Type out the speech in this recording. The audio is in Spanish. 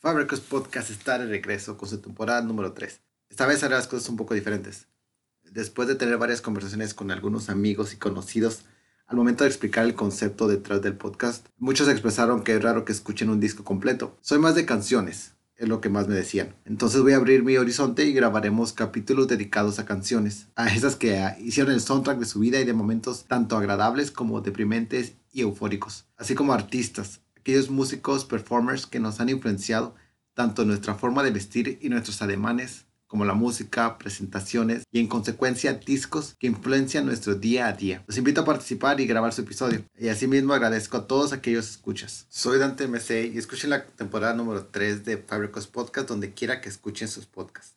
Fabricos Podcast está de regreso con su temporada número 3. Esta vez haré las cosas un poco diferentes. Después de tener varias conversaciones con algunos amigos y conocidos, al momento de explicar el concepto detrás del podcast, muchos expresaron que es raro que escuchen un disco completo. Soy más de canciones, es lo que más me decían. Entonces voy a abrir mi horizonte y grabaremos capítulos dedicados a canciones, a esas que ah, hicieron el soundtrack de su vida y de momentos tanto agradables como deprimentes y eufóricos, así como artistas, aquellos músicos, performers que nos han influenciado tanto nuestra forma de vestir y nuestros ademanes, como la música, presentaciones y en consecuencia discos que influencian nuestro día a día. Los invito a participar y grabar su episodio. Y asimismo agradezco a todos aquellos escuchas. Soy Dante MC y escuchen la temporada número 3 de Fabricos Podcast donde quiera que escuchen sus podcasts.